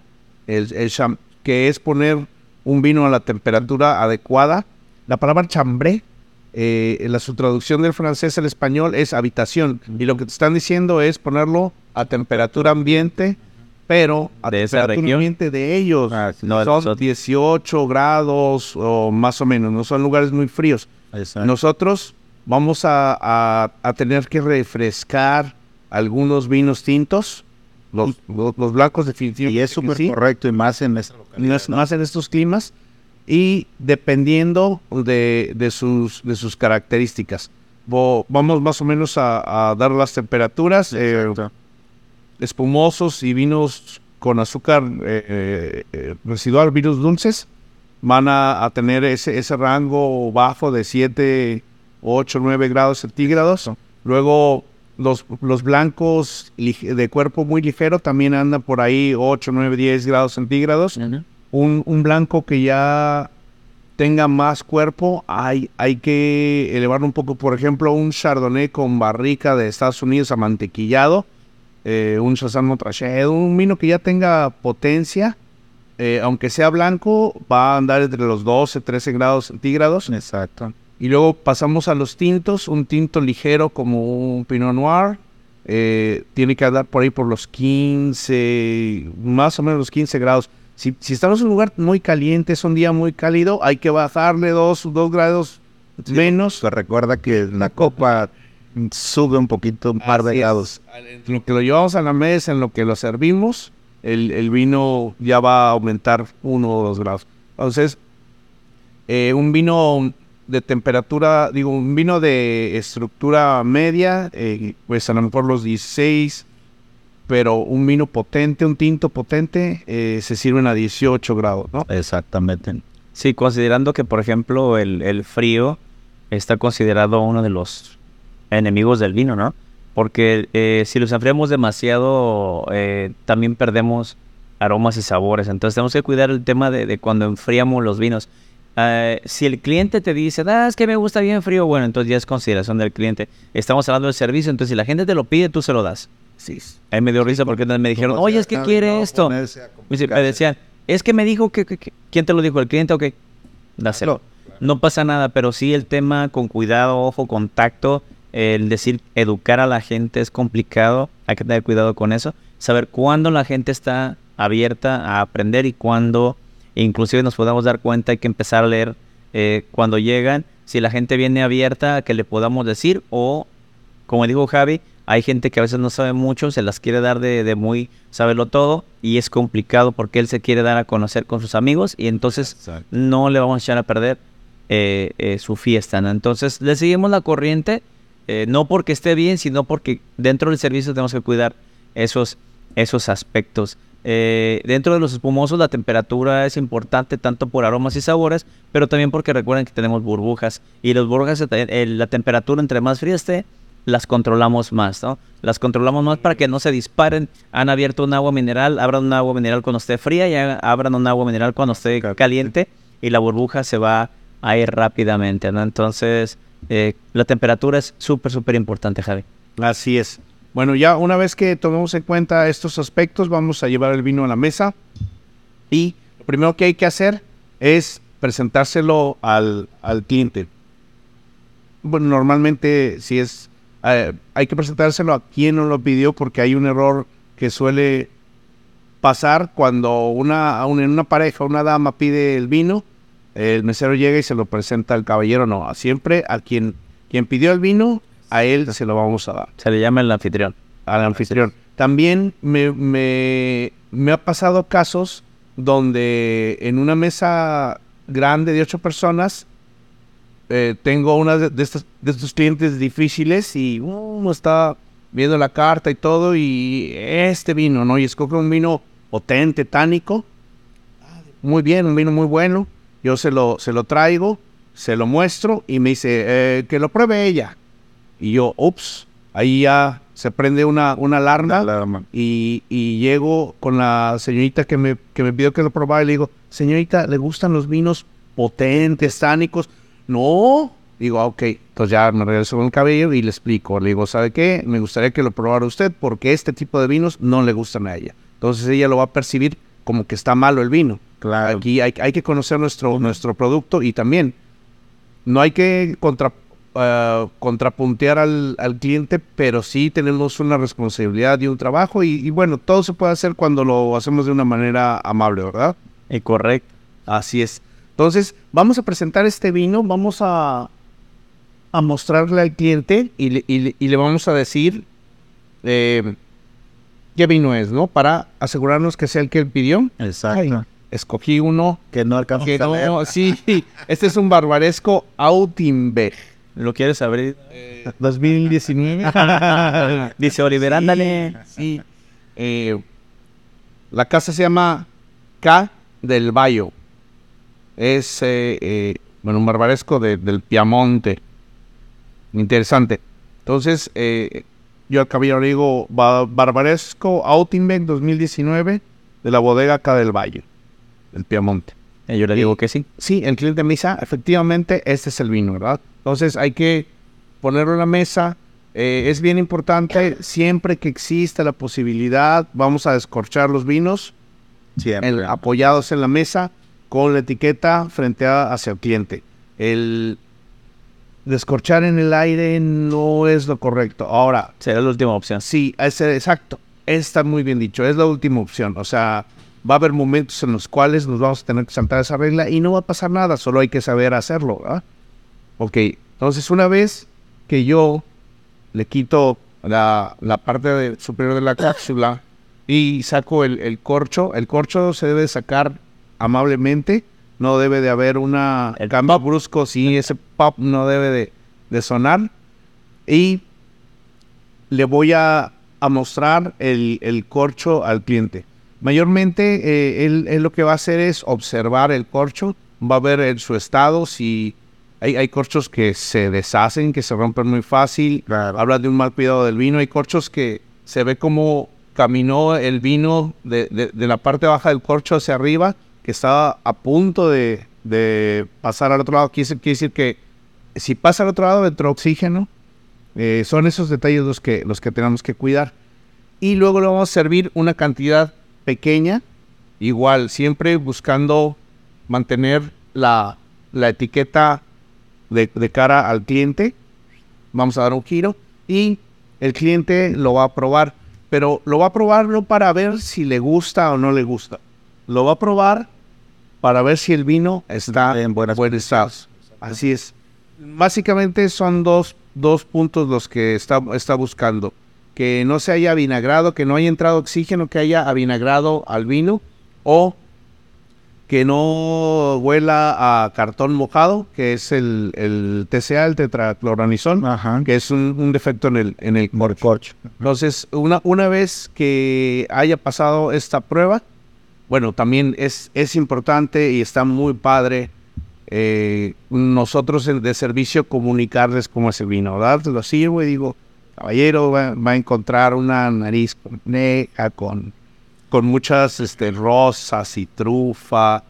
[SPEAKER 3] que es poner un vino a la temperatura adecuada, la palabra chambré, eh, en la su traducción del francés al español es habitación. Y lo que te están diciendo es ponerlo a temperatura ambiente, pero a
[SPEAKER 2] De esa región.
[SPEAKER 3] de ellos.
[SPEAKER 1] Ah.
[SPEAKER 2] No,
[SPEAKER 3] son
[SPEAKER 2] nosotros-
[SPEAKER 3] 18 grados o más o menos, no son lugares muy fríos.
[SPEAKER 1] Exacto.
[SPEAKER 3] Nosotros vamos a, a- a tener que refrescar algunos vinos tintos, los, los, los blancos definitivamente.
[SPEAKER 1] y es súper
[SPEAKER 3] sí,
[SPEAKER 1] correcto y más en esta
[SPEAKER 3] y
[SPEAKER 1] localidad.
[SPEAKER 3] más, más en estos climas y dependiendo de, de sus, de sus características. Vamos más o menos a, a dar las temperaturas. eh. Espumosos y vinos con azúcar eh, eh, eh, residual, vinos dulces, van a, a tener ese, ese rango bajo de 7, 8, 9 grados centígrados. Luego los, los blancos de cuerpo muy ligero también andan por ahí 8, 9, 10 grados centígrados. Un, un blanco que ya tenga más cuerpo, hay, hay que elevarlo un poco. Por ejemplo, un Chardonnay con barrica de Estados Unidos amantequillado, eh, un Chassan Montrachet, un vino que ya tenga potencia, eh, aunque sea blanco, va a andar entre los 12, 13 grados centígrados.
[SPEAKER 1] Exacto.
[SPEAKER 3] Y luego pasamos a los tintos, un tinto ligero como un Pinot Noir, eh, tiene que andar por ahí por los 15, más o menos los 15 grados. Si, si estamos en un lugar muy caliente, es un día muy cálido, hay que bajarle dos, dos grados menos.
[SPEAKER 1] Recuerda que la copa sube un poquito, un par de grados.
[SPEAKER 3] En lo que lo llevamos a la mesa, en lo que lo servimos, el, el vino ya va a aumentar uno o dos grados. Entonces, eh, un vino de temperatura, digo, un vino de estructura media, eh, pues a lo mejor los 16, pero un vino potente, un tinto potente, eh, se sirven a 18 grados, ¿no?
[SPEAKER 1] Exactamente.
[SPEAKER 2] Sí, considerando que, por ejemplo, el, el frío está considerado uno de los enemigos del vino, ¿no? Porque eh, si los enfriamos demasiado, eh, también perdemos aromas y sabores. Entonces tenemos que cuidar el tema de, de cuando enfriamos los vinos. Eh, si el cliente te dice, ah, es que me gusta bien frío, bueno, entonces ya es consideración del cliente. Estamos hablando del servicio, entonces si la gente te lo pide, tú se lo das.
[SPEAKER 3] Sí.
[SPEAKER 2] Ahí me dio risa porque me dijeron, oye, es que quiere esto. Me decían, es que me dijo que, que- que- ¿quién te lo dijo? ¿El cliente o qué? Dáselo. No pasa nada, pero sí el tema con cuidado, ojo, contacto, el decir educar a la gente es complicado, hay que tener cuidado con eso, saber cuándo la gente está abierta a aprender y cuándo inclusive nos podamos dar cuenta, hay que empezar a leer eh, cuando llegan, si la gente viene abierta a que le podamos decir o, como dijo Javi, hay gente que a veces no sabe mucho, se las quiere dar de, de muy saberlo todo y es complicado porque él se quiere dar a conocer con sus amigos y entonces
[SPEAKER 1] Exacto.
[SPEAKER 2] no le vamos a echar a perder eh, eh, su fiesta. ¿no? Entonces le seguimos la corriente, eh, no porque esté bien, sino porque dentro del servicio tenemos que cuidar esos, esos aspectos. Eh, dentro de los espumosos la temperatura es importante tanto por aromas y sabores, pero también porque recuerden que tenemos burbujas y las burbujas, eh, la temperatura entre más fría esté, las controlamos más, ¿no? Las controlamos más para que no se disparen. Han abierto un agua mineral, abran un agua mineral cuando esté fría y abran un agua mineral cuando esté caliente y la burbuja se va a ir rápidamente, ¿no? Entonces, eh, la temperatura es súper, súper importante, Javi.
[SPEAKER 3] Así es. Bueno, ya una vez que tomemos en cuenta estos aspectos, vamos a llevar el vino a la mesa. Y lo primero que hay que hacer es presentárselo al, al cliente. Bueno, normalmente si es, eh, hay que presentárselo a quien nos lo pidió porque hay un error que suele pasar cuando una, un- en una pareja, una dama pide el vino, el mesero llega y se lo presenta al caballero. No, siempre a quien, quien pidió el vino, a él se lo vamos a dar
[SPEAKER 2] Se le llama el anfitrión.
[SPEAKER 3] al anfitrión. También me, me, me ha pasado casos donde en una mesa grande de ocho personas eh, tengo una de, de estas, de estos clientes difíciles y uno está viendo la carta y todo y este vino, ¿no? Y escoge un vino potente, tánico. Muy bien, un vino muy bueno. Yo se lo, se lo traigo, se lo muestro y me dice, eh, que lo pruebe ella. Y yo, ups, ahí ya se prende una, una alarma, Y, y, llego con la señorita que me, que me pidió que lo probara y le digo, señorita, ¿le gustan los vinos potentes, tánicos? No. Digo, ah, ok, entonces ya me regreso con el cabello y le explico. Le digo, ¿sabe qué? Me gustaría que lo probara usted porque este tipo de vinos no le gustan a ella. Entonces ella lo va a percibir como que está malo el vino. Claro. Aquí hay, hay que conocer nuestro, nuestro producto y también no hay que contra, uh, contrapuntear al, al, cliente, pero sí tenemos una responsabilidad y un trabajo y, bueno, todo se puede hacer cuando lo hacemos de una manera amable, ¿verdad?
[SPEAKER 2] Eh, correcto.
[SPEAKER 3] Así es. Entonces, vamos a presentar este vino, vamos a, a mostrarle al cliente y le, y le, vamos a decir eh, qué vino es, ¿no? Para asegurarnos que sea el que él pidió.
[SPEAKER 1] Exacto.
[SPEAKER 3] Escogí uno
[SPEAKER 1] que no alcanzó
[SPEAKER 3] no, Sí, este es un barbaresco Autinberg.
[SPEAKER 2] ¿Lo quieres abrir?
[SPEAKER 3] 2019.
[SPEAKER 2] Dice Oliver, ándale.
[SPEAKER 3] Sí. Eh, la casa se llama K del Bayo. Es, eh, eh, bueno, un barbaresco del Piamonte. Interesante. Entonces, yo al caballero digo Barbaresco Autinbeck 2019 de la bodega K del Valle, del Piamonte.
[SPEAKER 2] yo le digo que sí.
[SPEAKER 3] Sí, el cliente me dice, ah, efectivamente, este es el vino, ¿verdad? Entonces hay que ponerlo en la mesa. es bien importante, siempre que exista la posibilidad, vamos a descorchar los vinos apoyados en la mesa con la etiqueta frente a, hacia el cliente. El descorchar en el aire no es lo correcto. Ahora.
[SPEAKER 2] Será la última opción.
[SPEAKER 3] Sí, ese, exacto. Está muy bien dicho. Es la última opción. O sea, va a haber momentos en los cuales nos vamos a tener que saltar esa regla y no va a pasar nada. Solo hay que saber hacerlo. ¿verdad? Ok. Entonces, una vez que yo le quito la, la parte superior de la cápsula y saco el, corcho. El corcho se debe sacar amablemente. No debe de haber una
[SPEAKER 2] el cambio
[SPEAKER 3] brusco. Sí, ese pop no debe de, sonar. Y le voy a, mostrar el, corcho al cliente. Mayormente, eh, él, lo que va a hacer es observar el corcho. Va a ver en su estado si hay, hay, corchos que se deshacen, que se rompen muy fácil. Habla de un mal cuidado del vino. Hay corchos que se ve como caminó el vino de, la parte baja del corcho hacia arriba, que estaba a punto de, pasar al otro lado. Quiere, decir que si pasa al otro lado entró oxígeno. Eh, son esos detalles los que, los que tenemos que cuidar. Y luego le vamos a servir una cantidad pequeña, igual, siempre buscando mantener la, etiqueta de, de cara al cliente. Vamos a dar un giro y el cliente lo va a probar pero lo va a probar no para ver si le gusta o no le gusta. Lo va a probar para ver si el vino está en buenas buen estado. Así es. Básicamente son dos, dos puntos los que está, está buscando. Que no se haya vinagrado, que no haya entrado oxígeno, que haya avinagrado al vino o que no huela a cartón mojado, que es el, el TCA, el tetracloranizón, que es un, defecto en el, en el corcho. Entonces, una, una vez que haya pasado esta prueba, bueno, también es, es importante y está muy padre eh, nosotros de servicio comunicarles cómo es el vino, ¿verdad? Lo sirvo y digo, caballero, va, a encontrar una nariz negra con con muchas este, rosas y trufa.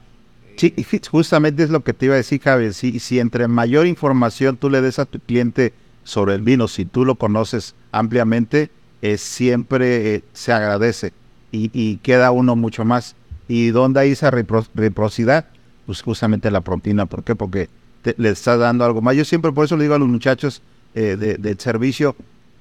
[SPEAKER 1] Sí, justamente es lo que te iba a decir, Javier. Si, si entre mayor información tú le des a tu cliente sobre el vino, si tú lo conoces ampliamente, siempre eh, se agradece y, queda uno mucho más. ¿Y dónde hay esa reciprocidad? Pues justamente la proteína. ¿Por qué? Porque le estás dando algo más. Yo siempre por eso le digo a los muchachos eh, del servicio,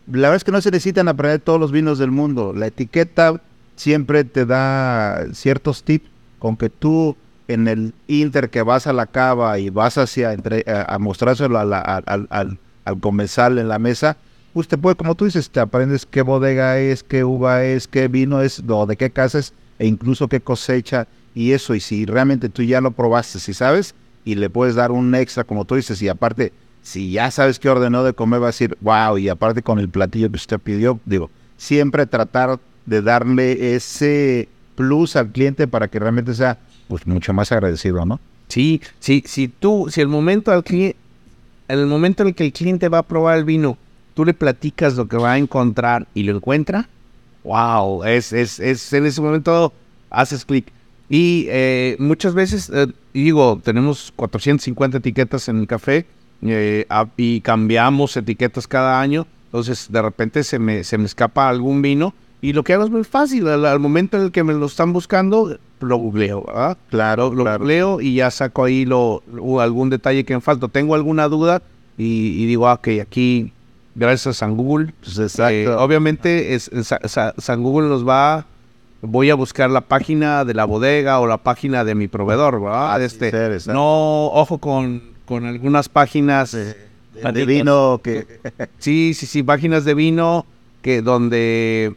[SPEAKER 1] la verdad es que no se necesitan aprender todos los vinos del mundo. La etiqueta siempre te da ciertos tips con que tú en el inter que vas a la cava y vas hacia entre, a, mostrárselo al, al, comensal en la mesa, pues te puede, como tú dices, te aprendes qué bodega es, qué uva es, qué vino es, de qué casa es, e incluso qué cosecha y eso. Y si realmente tú ya lo probaste, si sabes, y le puedes dar un extra, como tú dices, y aparte, si ya sabes qué ordenó de comer, va a decir, wow, y aparte con el platillo que usted pidió, digo, siempre tratar de darle ese plus al cliente para que realmente sea pues mucho más agradecido, ¿no?
[SPEAKER 3] Sí, sí, si tú, si el momento al cliente, en el momento en el que el cliente va a probar el vino, tú le platicas lo que va a encontrar y lo encuentra, wow, es, es, es en ese momento haces clic. Y eh, muchas veces, eh, digo, tenemos 450 etiquetas en el café eh, y cambiamos etiquetas cada año. Entonces, de repente se me, se me escapa algún vino. Y lo que hago es muy fácil. Al, al momento en el que me lo están buscando, lo googleo, ¿verdad?
[SPEAKER 1] Claro,
[SPEAKER 3] Lo
[SPEAKER 1] claro.
[SPEAKER 3] googleo y ya saco ahí lo, lo- algún detalle que me falta. Tengo alguna duda y, y digo, ah, ok, aquí, gracias a San Google.
[SPEAKER 1] Pues exacto.
[SPEAKER 3] Eh, obviamente, es, Sa- Sa- San Google nos va. Voy a buscar la página de la bodega o la página de mi proveedor, ¿verdad? Este,
[SPEAKER 1] ser,
[SPEAKER 3] no, ojo con, con algunas páginas.
[SPEAKER 1] de, vino que
[SPEAKER 3] Sí, sí, sí, páginas de vino que donde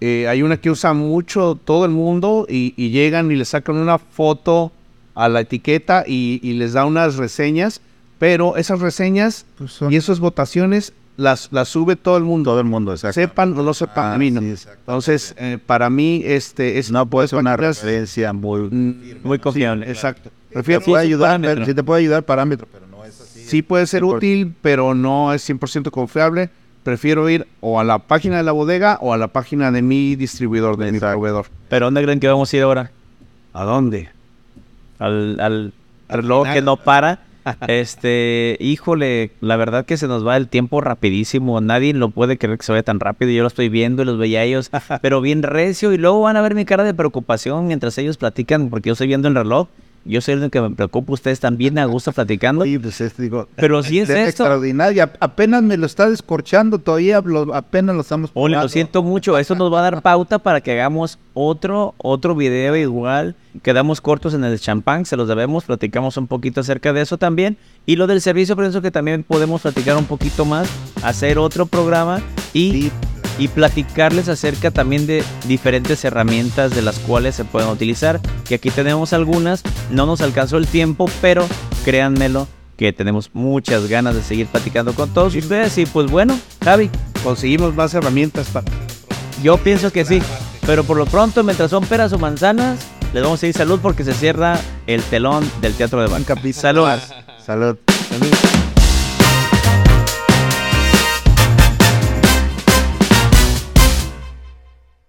[SPEAKER 3] eh, hay una que usa mucho todo el mundo y, y llegan y le sacan una foto a la etiqueta y, y les da unas reseñas, pero esas reseñas
[SPEAKER 1] pues, son
[SPEAKER 3] y esas votaciones las, las sube todo el mundo,
[SPEAKER 1] todo el mundo, exacto.
[SPEAKER 3] sepan o no sepan
[SPEAKER 1] Ah,
[SPEAKER 3] vino.
[SPEAKER 1] sí, exacto.
[SPEAKER 3] Entonces, eh, para mí, este es
[SPEAKER 1] no puede ser una referencia muy
[SPEAKER 3] Mm,
[SPEAKER 2] Muy confiable.
[SPEAKER 3] Exacto.
[SPEAKER 1] Puede ayudar, pero- sí te puede ayudar parámetro, pero no es así.
[SPEAKER 3] sí puede ser útil, pero no es 100% confiable. Prefiero ir o a la página de la bodega o a la página de mi distribuidor, de mi proveedor.
[SPEAKER 2] ¿Pero dónde creen que vamos a ir ahora?
[SPEAKER 3] ¿A dónde?
[SPEAKER 2] Al, al reloj que no para. Este, híjole, la verdad que se nos va el tiempo rapidísimo. Nadie lo puede creer que se vaya tan rápido. Yo lo estoy viendo y los veía a ellos, pero bien recio. Y luego van a ver mi cara de preocupación mientras ellos platican, porque yo estoy viendo el reloj. Yo soy el que me preocupa. Ustedes también a gusto platicando.
[SPEAKER 1] Oye, pues es, digo,
[SPEAKER 2] Pero sí es esto.
[SPEAKER 1] extraordinario. Apenas me lo está descorchando, todavía lo- apenas lo estamos
[SPEAKER 2] Ole, lo siento mucho. Eso nos va a dar pauta para que hagamos otro, otro video igual. Quedamos cortos en el champán, se los debemos. Platicamos un poquito acerca de eso también. Y lo del servicio, pienso que también podemos platicar un poquito más, hacer otro programa y,
[SPEAKER 1] Sí,
[SPEAKER 2] y platicarles acerca también de diferentes herramientas de las cuales se pueden utilizar. Que aquí tenemos algunas. No nos alcanzó el tiempo, pero créanmelo que tenemos muchas ganas de seguir platicando con todos ustedes. Y pues bueno, Javi,
[SPEAKER 3] Conseguimos más herramientas para...
[SPEAKER 2] yo pienso que sí. Pero por lo pronto, mientras son peras o manzanas, les vamos a decir salud porque se cierra el telón del Teatro de Banca. Salud.
[SPEAKER 1] Salud.
[SPEAKER 3] Salud.